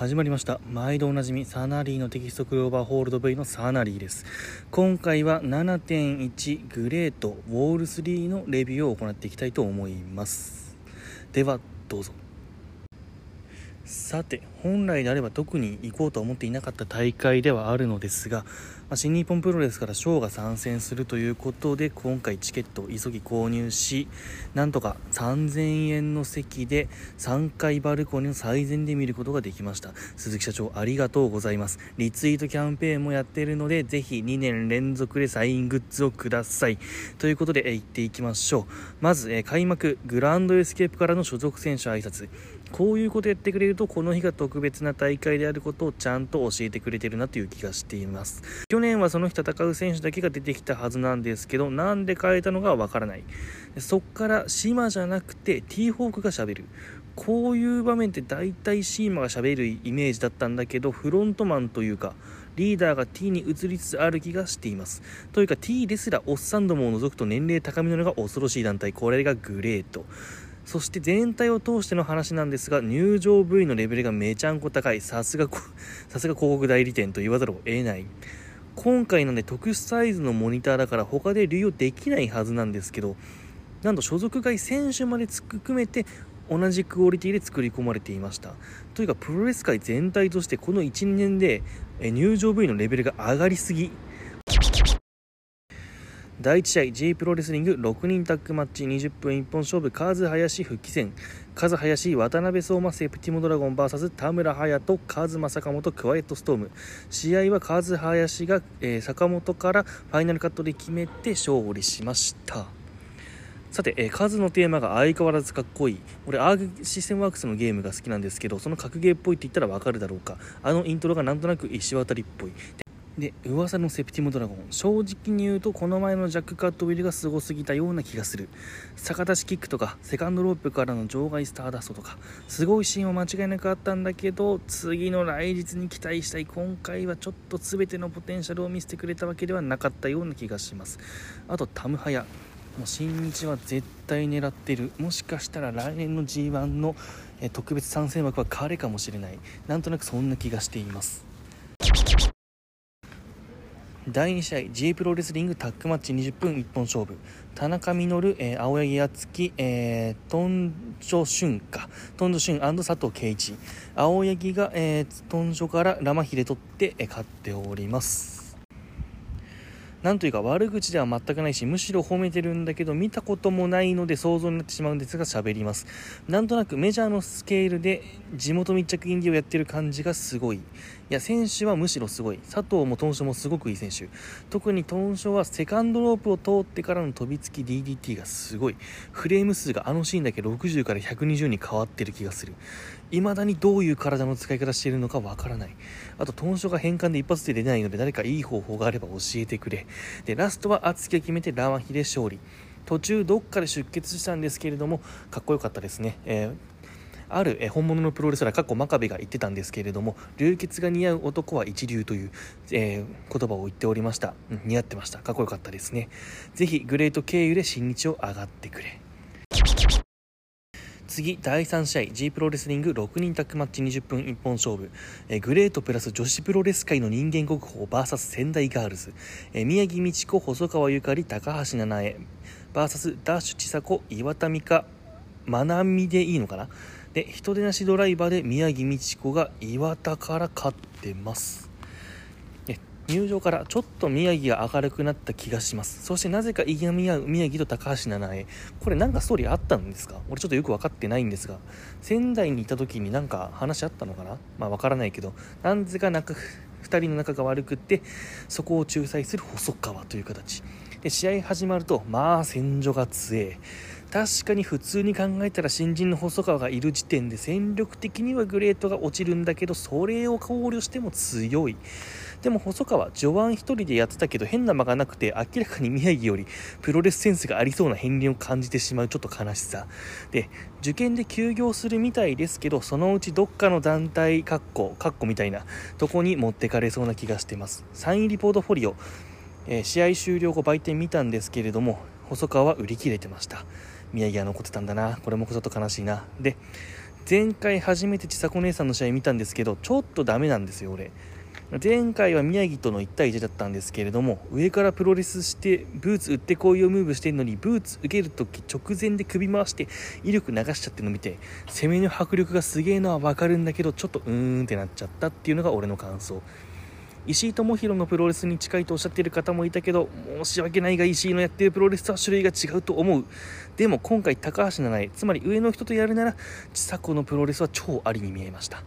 始まりました。毎度おなじみサナリーのテキストクローバーホールド V のサナリーです。今回は7.1グレートウォール3のレビューを行っていきたいと思います。ではどうぞ。さて本来であれば特に行こうと思っていなかった大会ではあるのですが、まあ、新日本プロレスからショーが参戦するということで今回チケットを急ぎ購入しなんとか3000円の席で3階バルコニーの最前で見ることができました。鈴木社長ありがとうございます。リツイートキャンペーンもやっているのでぜひ2年連続でサイングッズをください。ということで、行っていきましょう。まず、開幕グランドエスケープからの所属選手挨拶。こういうことやってくれるとこの日が特別な大会であることをちゃんと教えてくれてるなという気がしています。去年はその日戦う選手だけが出てきたはずなんですけどなんで変えたのかわからない。そっからシマじゃなくて T ホークがしゃべる。こういう場面って大体シーマがしゃべるイメージだったんだけどフロントマンというかリーダーが T に移りつつある気がしています。というか T ですらおっさんどもを除くと年齢高めなのが恐ろしい団体。これがグレート。そして全体を通しての話なんですが入場部位のレベルがめちゃんこ高い。さすがさすが広告代理店と言わざるを得ない。今回なんで特殊サイズのモニターだから他で流用できないはずなんですけどなんと所属外選手まで含めて同じクオリティで作り込まれていました。というかプロレス界全体としてこの12年で入場部位のレベルが上がりすぎ。第1試合 J プロレスリング6人タッグマッチ20分一本勝負カズ林復帰戦カズ林渡辺相馬セプティモドラゴン VS 田村隼人カズマ坂本クワイエットストーム試合はカズ林が、えー、坂本からファイナルカットで決めて勝利しましたさて、えー、カズのテーマが相変わらずかっこいい。俺、アーグシステムワークスのゲームが好きなんですけど、その格ゲーっぽいって言ったらわかるだろうか。あのイントロがなんとなく石渡りっぽい。で噂のセプティモドラゴン。正直に言うとこの前のジャックカットウィルがすごすぎたような気がする。逆立ちキックとかセカンドロープからの場外スターダストとか。すごいシーンは間違いなくあったんだけど次の来日に期待したい今回はちょっと全てのポテンシャルを見せてくれたわけではなかったような気がします。あとタムハヤ。もう新日は絶対狙ってる。もしかしたら来年の G1 の特別参戦枠は彼かもしれない。なんとなくそんな気がしています。第2試合 G プロレスリングタッグマッチ20分一本勝負。田中稔、えー、青柳敦樹、えー、トンジョシュンか。トンジョシュン佐藤圭一。青柳が、えー、トンジョからラマヒで取って、えー、勝っております。なんというか悪口では全くないしむしろ褒めてるんだけど見たこともないので想像になってしまうんですが喋ります。なんとなくメジャーのスケールで地元密着インディをやってる感じがすごい。いや選手はむしろすごい。佐藤もトンショもすごくいい選手。特にトンショはセカンドロープを通ってからの飛びつき DDT がすごい。フレーム数があのシーンだけ60から120に変わってる気がする。未だにどういう体の使い方しているのかわからない。あとトンショが変換で一発で出ないので誰かいい方法があれば教えてくれ。でラストは敦樹が決めてラマヒで勝利。途中どっかで出血したんですけれどもかっこよかったですね、えーある、本物のプロレスラー、過去真壁が言ってたんですけれども、流血が似合う男は一流という、えー、言葉を言っておりました、うん。似合ってました。かっこよかったですね。ぜひ、グレート経由で新日を上がってくれ。次、第3試合、G プロレスリング6人タッグマッチ20分一本勝負、え、グレートプラス女子プロレス界の人間国宝 VS 仙台ガールズ、え、宮城美智子、細川ゆかり、高橋七重 VS ダッシュ千佐子、岩田美香、まなみでいいのかな？で、人手なしドライバーで宮城美智子が岩田から勝ってます。入場からちょっと宮城が明るくなった気がします。そしてなぜかいがみ合う宮城と高橋七重。これなんかストーリーあったんですか？俺ちょっとよく分かってないんですが。仙台にいた時になんか話あったのかな？まあ分からないけど。なぜか仲2人の仲が悪くってそこを仲裁する細川という形。で試合始まるとまあ戦場が強え。確かに普通に考えたら新人の細川がいる時点で戦力的にはグレートが落ちるんだけどそれを考慮しても強い。でも細川序盤1人でやってたけど変な間がなくて明らかに宮城よりプロレスセンスがありそうな片鱗を感じてしまうちょっと悲しさ。で受験で休業するみたいですけどそのうちどっかの団体カッコカッコみたいなとこに持ってかれそうな気がしてます。サインリポートフォリオ、えー、試合終了後売店見たんですけれども細川は売り切れてました。宮城は残ってたんだな。これもちょっと悲しいな。で前回初めて千佐子姉さんの試合見たんですけどちょっとダメなんですよ俺。前回は宮城との1対1だったんですけれども上からプロレスしてブーツ打ってこういうムーブしてるのにブーツ受けるとき直前で首回して威力流しちゃってるの見て攻めの迫力がすげえのは分かるんだけどちょっとうーんってなっちゃったっていうのが俺の感想。石井智弘のプロレスに近いとおっしゃっている方もいたけど申し訳ないが石井のやっているプロレスとは種類が違うと思う。でも今回高橋七重つまり上の人とやるならちさ子のプロレスは超ありに見えました。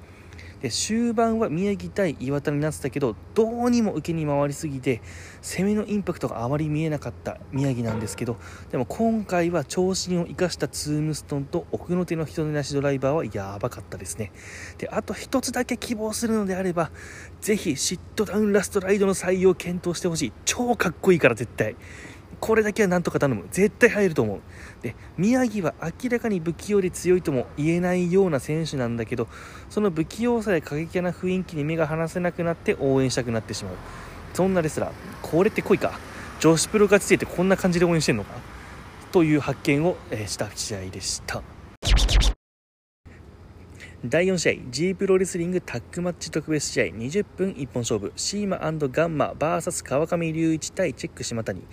終盤は宮城対岩田になってたけどどうにも受けに回りすぎて攻めのインパクトがあまり見えなかった宮城なんですけどでも今回は長身を生かしたツームストンと奥の手の人なしドライバーはやばかったですね。であと1つだけ希望するのであればぜひシットダウンラストライドの採用を検討してほしい。超かっこいいから絶対。これだけはなんとか頼む。絶対入ると思う。で宮城は明らかに不器用で強いとも言えないような選手なんだけどその不器用さや過激な雰囲気に目が離せなくなって応援したくなってしまう。そんなレスラーこれって濃いか。女子プロガチ勢ってこんな感じで応援してんのか。という発見をした試合でした。第4試合 G プロレスリングタッグマッチ特別試合。20分一本勝負。シーマガンマ VS 川上隆一対チェック島谷。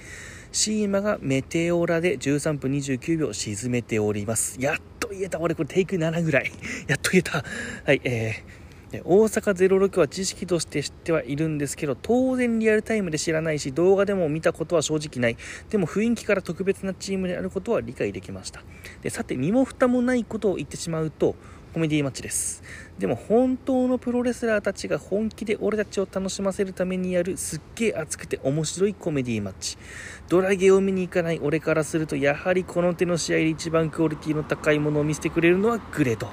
シーマがメテオラで13分29秒沈めております。やっと言えた。俺これテイク7ぐらい。やっと言えた。はいえー大阪06は知識として知ってはいるんですけど当然リアルタイムで知らないし動画でも見たことは正直ない。でも雰囲気から特別なチームであることは理解できました。でさて身も蓋もないことを言ってしまうとコメディマッチです。でも本当のプロレスラーたちが本気で俺たちを楽しませるためにやるすっげえ熱くて面白いコメディマッチ。ドラゲを見に行かない俺からするとやはりこの手の試合で一番クオリティの高いものを見せてくれるのはグレート。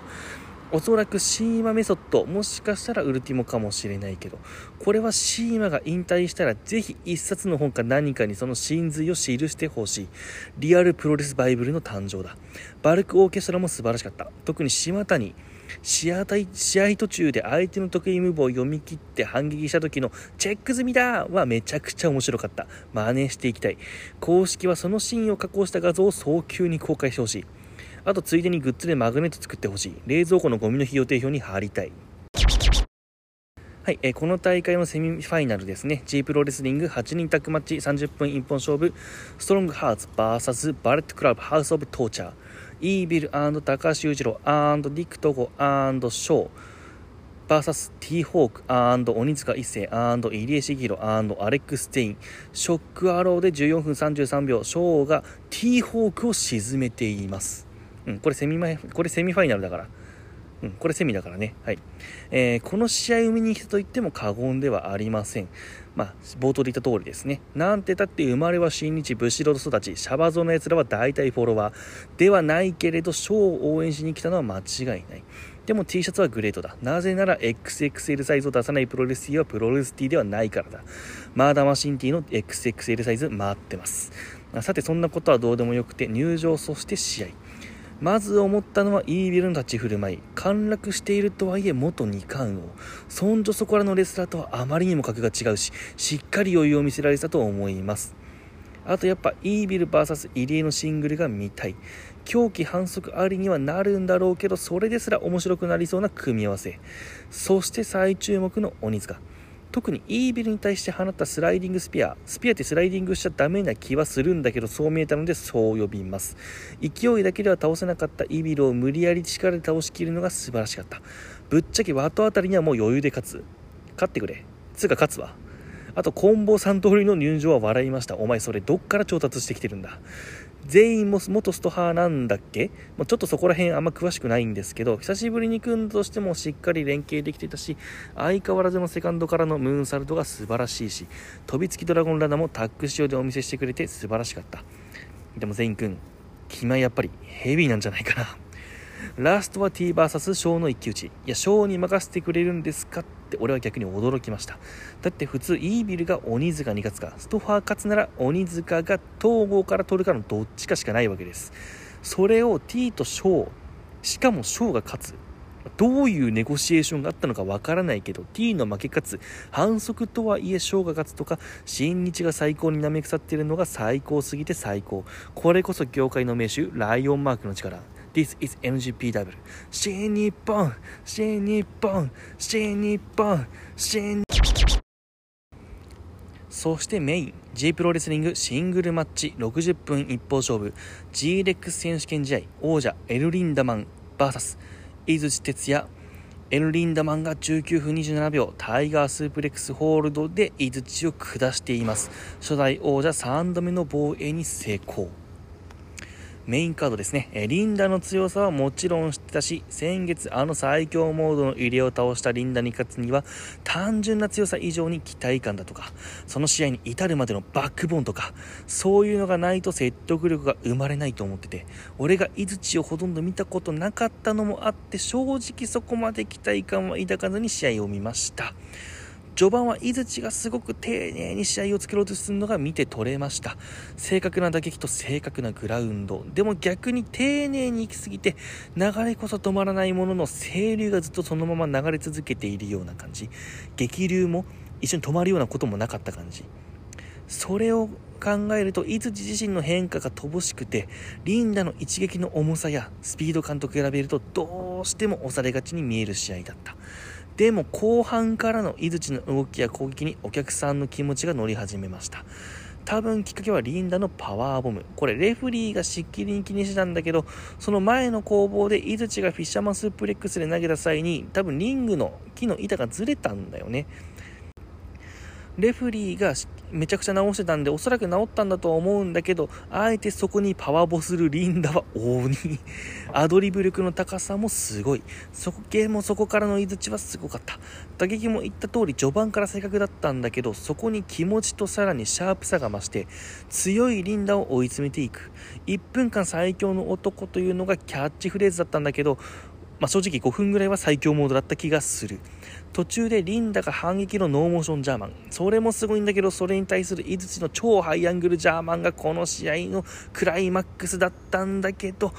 おそらくシーマメソッドもしかしたらウルティモかもしれないけどこれはシーマが引退したらぜひ一冊の本か何かにその真髄を記してほしい。リアルプロレスバイブルの誕生だ。バルクオーケストラも素晴らしかった。特に島谷試合試合途中で相手の得意ムーブを読み切って反撃した時のチェック済みだはめちゃくちゃ面白かった。真似していきたい。公式はそのシーンを加工した画像を早急に公開してほしい。あとついでにグッズでマグネット作ってほしい。冷蔵庫のゴミの日予定表に貼りたい。はい、えー、この大会のセミファイナルですね。G プロレスリング8人タッグマッチ30分一本勝負。 STRONGHEARTS VS BULLET CLUB HOUSE OF TORTURE。 EVIL 高橋裕二郎ディック東郷 SHO VS T-Hawk 鬼塚一成入江茂弘アレックス・テイン。ショックアローで14分33秒。 SHO が T-Hawk を沈めています。うん、これセミファこれセミファイナルだから。うん、これセミだからね。はい。えー、この試合を見に来たと言っても過言ではありません。まあ、冒頭で言った通りですね。なんてたって生まれは新日、ブシロ育ち、シャバ僧の奴らは大体フォロワーではないけれど、 SHO を応援しに来たのは間違いない。でも T シャツは GLEAT だ。なぜなら XXL サイズを出さないプロレス T はプロレス T ではないからだ。マーダーマシン T の XXL サイズ待ってます。さて、そんなことはどうでもよくて、入場、そして試合。まず思ったのはイービルの立ち振る舞い陥落しているとはいえ元二冠王。そんじょそこらのレスラーとはあまりにも格が違うししっかり余裕を見せられたと思います。あとやっぱイービル VS 入江のシングルが見たい。狂気反則ありにはなるんだろうけどそれですら面白くなりそうな組み合わせ。そして最注目の鬼塚。特にイービルに対して放ったスライディングスピアスピアってスライディングしちゃダメな気はするんだけどそう見えたのでそう呼びます。勢いだけでは倒せなかったイービルを無理やり力で倒しきるのが素晴らしかった。ぶっちゃけワトあたりにはもう余裕で勝つ。勝ってくれ。つうか勝つわ。あと、コンボ3通りの入場は笑いました。お前それどっから調達してきてるんだ。全員も元スト派なんだっけ？もうちょっとそこら辺あんま詳しくないんですけど、久しぶりに組んだとしてもしっかり連携できていたし、相変わらずのセカンドからのムーンサルトが素晴らしいし、飛びつきドラゴンラナもタッグ仕様でお見せしてくれて素晴らしかった。でも全員くん、君はやっぱりヘビーなんじゃないかな。ラストは TVS ショーの一騎打ち。いや、ショーに任せてくれるんですかっって俺は逆に驚きました。だって普通イービルが鬼塚に勝つか、ストファー勝つなら鬼塚が統合から取るかのどっちかしかないわけです。それを T とショー、しかもショーが勝つ。どういうネゴシエーションがあったのかわからないけど T の負け勝つ反則とはいえショーが勝つとか新日が最高になめくさっているのが最高すぎて最高これこそ業界の名手ライオンマークの力 This is MGPW 新日本。新日本。新日本。新そしてメイン。J プロレスリング。シングルマッチ。60分一方勝負。G レックス選手権試合。王者。エルリンダマン。VS 井槌哲也。エルリンダマンが19分27秒。タイガースープレックスホールドで井槌を下しています。初代王者。3度目の防衛に成功。メインカードですね、えリンダの強さはもちろん知ってたし、先月あの最強モードの入れを倒したリンダに勝つには、単純な強さ以上に期待感だとか、その試合に至るまでのバックボーンとか、そういうのがないと説得力が生まれないと思ってて、俺が井槌をほとんど見たことなかったのもあって、正直そこまで期待感は抱かずに試合を見ました。序盤は井槌がすごく丁寧に試合を作ろうとするのが見て取れました。正確な打撃と正確なグラウンド。でも逆に丁寧に行き過ぎて流れこそ止まらないものの清流がずっとそのまま流れ続けているような感じ。激流も一緒に止まるようなこともなかった感じ。それを考えると井槌自身の変化が乏しくてリンダの一撃の重さやスピード感と比べるとどうしても押されがちに見える試合だった。でも後半からの井口の動きや攻撃にお客さんの気持ちが乗り始めました。多分きっかけはリンダのパワーボム。これレフリーがしっきりに気にしてたんだけどその前の攻防で井槌がフィッシャーマンスープレックスで投げた際に多分リングの木の板がずれたんだよね。レフリーがめちゃくちゃ直してたんで、おそらく治ったんだとは思うんだけど、あえてそこにパワーボするリンダは鬼。アドリブ力の高さもすごい。そこ系もそこからの井槌はすごかった。打撃も言った通り序盤から正確だったんだけど、そこに気持ちとさらにシャープさが増して、強いリンダを追い詰めていく。1分間最強の男というのがキャッチフレーズだったんだけど、まあ、正直5分ぐらいは最強モードだった気がする。途中でリンダが反撃のノーモーションジャーマン。それもすごいんだけど、それに対する井槌の超ハイアングルジャーマンがこの試合のクライマックスだったんだけど、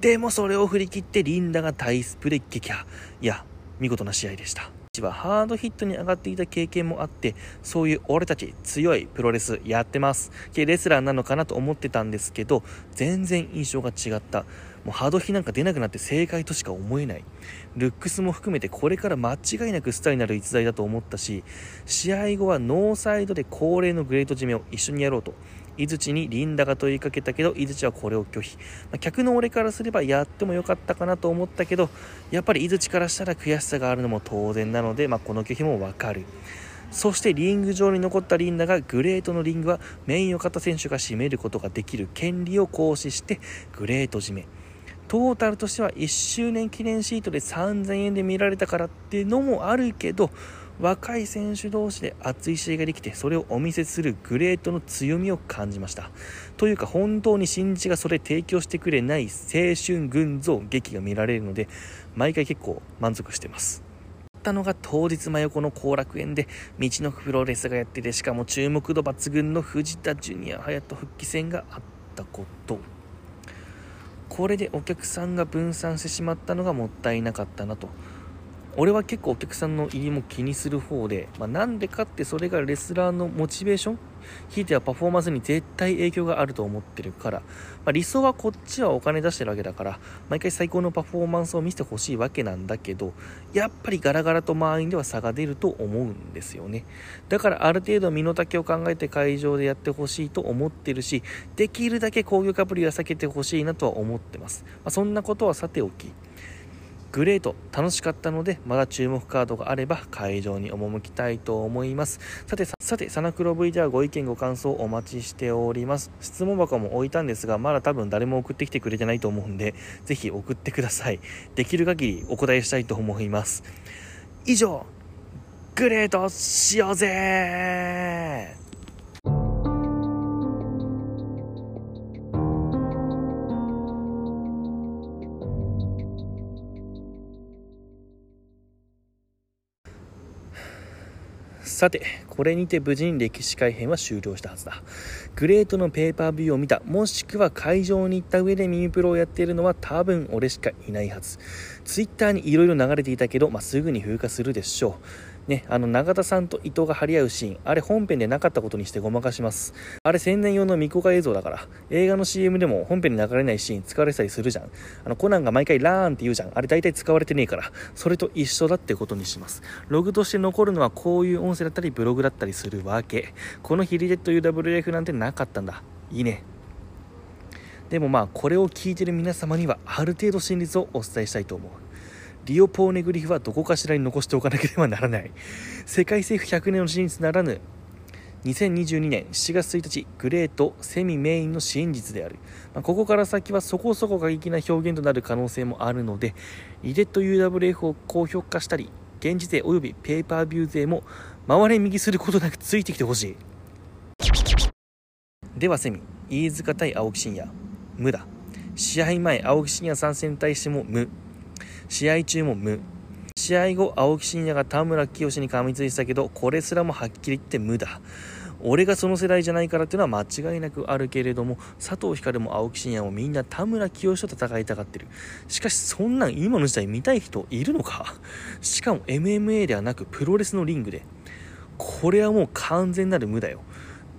でもそれを振り切ってリンダが大スプレー撃破。いや、見事な試合でした。はハードヒットに上がっていた経験もあってそういう俺たち強いプロレスやってますレスラーなのかなと思ってたんですけど全然印象が違ったもうハード比なんか出なくなって正解としか思えない。ルックスも含めてこれから間違いなくスターになる逸材だと思ったし試合後はノーサイドで恒例のグレート締めを一緒にやろうと。井槌にリンダが問いかけたけど井槌はこれを拒否、まあ、客の俺からすればやってもよかったかなと思ったけどやっぱり井槌からしたら悔しさがあるのも当然なので、まあ、この拒否もわかる。そしてリング上に残ったリンダがグレートのリングはメインを勝った選手が締めることができる権利を行使してグレート締め。トータルとしては1周年記念シートで3000円で見られたからっていうのもあるけど若い選手同士で熱い試合ができてそれをお見せするグレートの強みを感じました。というか本当に新日がそれ提供してくれない青春群像劇が見られるので毎回結構満足してます。たのが当日真横の後楽園で道のプロレスがやっててしかも注目度抜群の藤田ジュニア隼人復帰戦があったこと。これでお客さんが分散してしまったのがもったいなかったなと。俺は結構お客さんの入りも気にする方で、まあ、なんでかってそれがレスラーのモチベーションひいてはパフォーマンスに絶対影響があると思ってるから、まあ、理想はこっちはお金出してるわけだから毎回最高のパフォーマンスを見せてほしいわけなんだけどやっぱりガラガラと満員では差が出ると思うんですよね。だからある程度身の丈を考えて会場でやってほしいと思ってるしできるだけ攻撃アプリは避けてほしいなとは思ってます、まあ、そんなことはさておき。グレート。楽しかったのでまだ注目カードがあれば会場に赴きたいと思います。さてさてサナクロ V ではご意見ご感想お待ちしております。質問箱も置いたんですがまだ多分誰も送ってきてくれてないと思うんでぜひ送ってください。できる限りお答えしたいと思います。以上グレートしようぜさて、これにて無事に歴史改編は終了したはずだ。グレートのペーパービューを見た、もしくは会場に行った上でミニプロをやっているのは多分俺しかいないはず。ツイッターに色々流れていたけど、まあ、すぐに風化するでしょう。ね、あの永田さんと伊藤が張り合うシーン。あれ本編でなかったことにしてごまかします。あれ宣伝用の未公開映像だから。映画の CM でも本編に流れないシーン使われてたりするじゃん。あのコナンが毎回ラーンって言うじゃん。あれ大体使われてねえから。それと一緒だってことにします。ログとして残るのはこういう音声だったりブログだったりするわけ。このヒリデッド UWF なんてなかったんだ。いいね。でもまあこれを聞いてる皆様にはある程度真実をお伝えしたいと思う。リオ・ポーネグリフはどこかしらに残しておかなければならない。世界政府100年の真実ならぬ。2022年7月1日グレートセミメインの真実である、まあ、ここから先はそこそこ過激な表現となる可能性もあるのでリデット UWF を高評価したり現時税及びペーパービュー税も回れ右することなくついてきてほしい。ではセミ飯塚対青木真也。無だ。試合前青木真也参戦に対しても無。試合中も無。試合後青木真也が田村清に噛みついてたけどこれすらもはっきり言って無だ。俺がその世代じゃないからっていうのは間違いなくあるけれども佐藤光も青木真也もみんな田村清と戦いたがってる。しかしそんなん今の時代見たい人いるのか？しかも MMA ではなくプロレスのリングで。これはもう完全なる無だよ。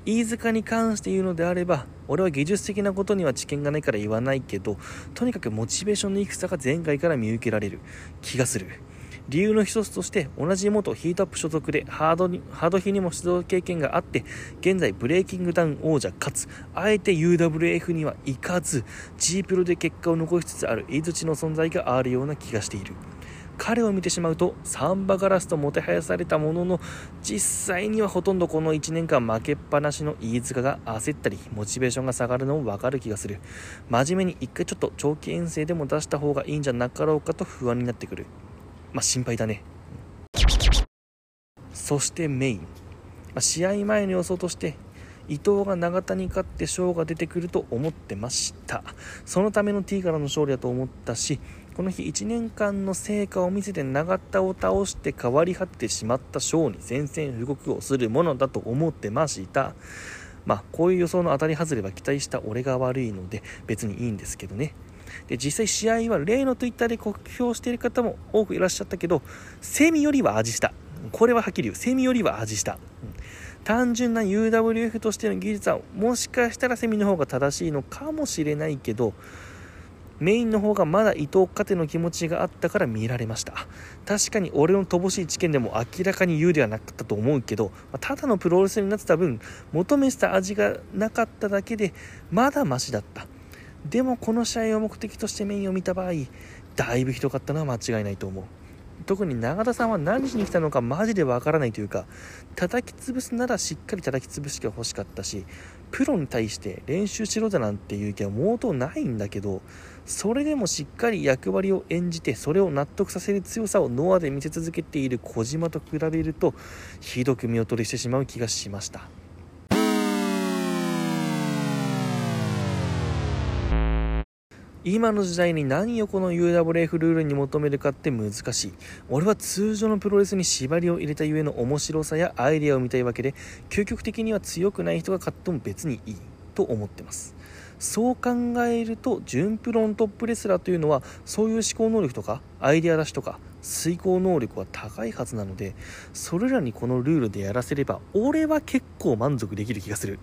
飯塚に関して言うのであれば俺は技術的なことには知見がないから言わないけどとにかくモチベーションの低さが前回から見受けられる気がする。理由の一つとして同じ元ヒートアップ所属でハードにハード比にも出場経験があって現在ブレイキングダウン王者かつあえて UWF には行かず G プロで結果を残しつつある飯槌の存在があるような気がしている。彼を見てしまうとサンバガラスともてはやされたものの実際にはほとんどこの1年間負けっぱなしの飯塚が焦ったりモチベーションが下がるのもわかる気がする。真面目に一回ちょっと長期遠征でも出した方がいいんじゃなかろうかと不安になってくる。まあ心配だね。そしてメイン、まあ、試合前の予想として伊藤が永田に勝って賞が出てくると思ってました。そのための T からの勝利だと思ったしこの日1年間の成果を見せて永田を倒して変わり果ててしまった賞に宣戦布告をするものだと思ってました。まあこういう予想の当たり外れは期待した俺が悪いので別にいいんですけどね。で実際試合は例の Twitter で酷評している方も多くいらっしゃったけどセミよりは味した。これははっきり言う。セミよりは味した、単純な UWF としての技術はもしかしたらセミの方が正しいのかもしれないけどメインの方がまだ伊藤家庭の気持ちがあったから見られました。確かに俺の乏しい知見でも明らかに有利はなかったと思うけどただのプロレスになってた分求めてた味がなかっただけでまだマシだった。でもこの試合を目的としてメインを見た場合だいぶひどかったのは間違いないと思う。特に永田さんは何しに来たのかマジでわからないというか叩き潰すならしっかり叩き潰してほしかったしプロに対して練習しろだなんていう気は毛頭ないんだけどそれでもしっかり役割を演じてそれを納得させる強さをノアで見せ続けている小島と比べるとひどく見劣りしてしまう気がしました。今の時代に何をこの UWF ルールに求めるかって難しい。俺は通常のプロレスに縛りを入れたゆえの面白さやアイデアを見たいわけで究極的には強くない人が勝っても別にいいと思ってます。そう考えると準プロのトップレスラーというのはそういう思考能力とかアイデア出しとか遂行能力は高いはずなのでそれらにこのルールでやらせれば俺は結構満足できる気がする。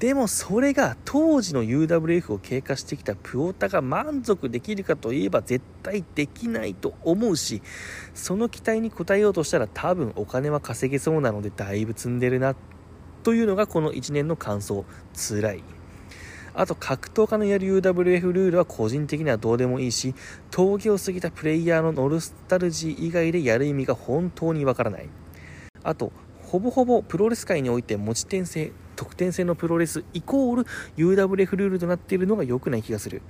でもそれが当時の UWF を経過してきたプオタが満足できるかといえば絶対できないと思うしその期待に応えようとしたら多分お金は稼げそうなのでだいぶ積んでるなというのがこの1年の感想。辛い。あと格闘家のやる UWF ルールは個人的にはどうでもいいし峠を過ぎたプレイヤーのノルスタルジー以外でやる意味が本当にわからない。あとほぼほぼプロレス界において持ち点制得点制のプロレスイコール UWF ルールとなっているのが良くない気がする。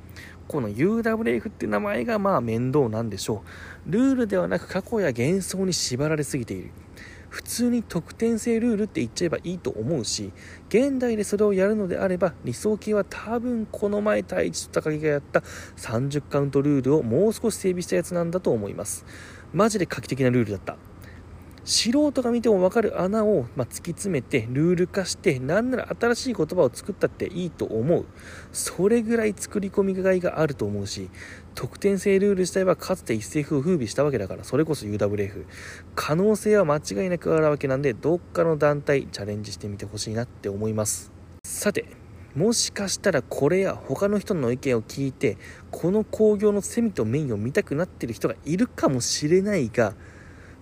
この UWF って名前がまあ面倒なんでしょう。ルールではなく過去や幻想に縛られすぎている。普通に得点制ルールって言っちゃえばいいと思うし現代でそれをやるのであれば理想形は多分この前太一と高木がやった30カウントルールをもう少し整備したやつなんだと思います。マジで画期的なルールだった。素人が見ても分かる穴を、ま突き詰めてルール化してなんなら新しい言葉を作ったっていいと思う。それぐらい作り込みがいがあると思うし得点制ルール自体はかつて一世風を風靡したわけだからそれこそ UWF 可能性は間違いなくあるわけなんでどっかの団体チャレンジしてみてほしいなって思います。さてもしかしたらこれや他の人の意見を聞いてこの興行のセミとメインを見たくなってる人がいるかもしれないが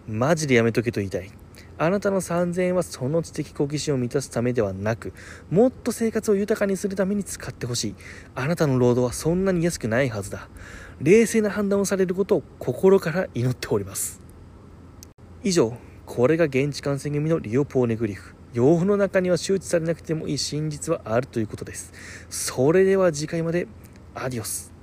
マジでやめとけと言いたい。あなたの3000円はその知的好奇心を満たすためではなくもっと生活を豊かにするために使ってほしい。あなたの労働はそんなに安くないはずだ。冷静な判断をされることを心から祈っております。以上これが現地感染組のリオポーネグリフ。世の中には周知されなくてもいい真実はあるということです。それでは次回までアディオス。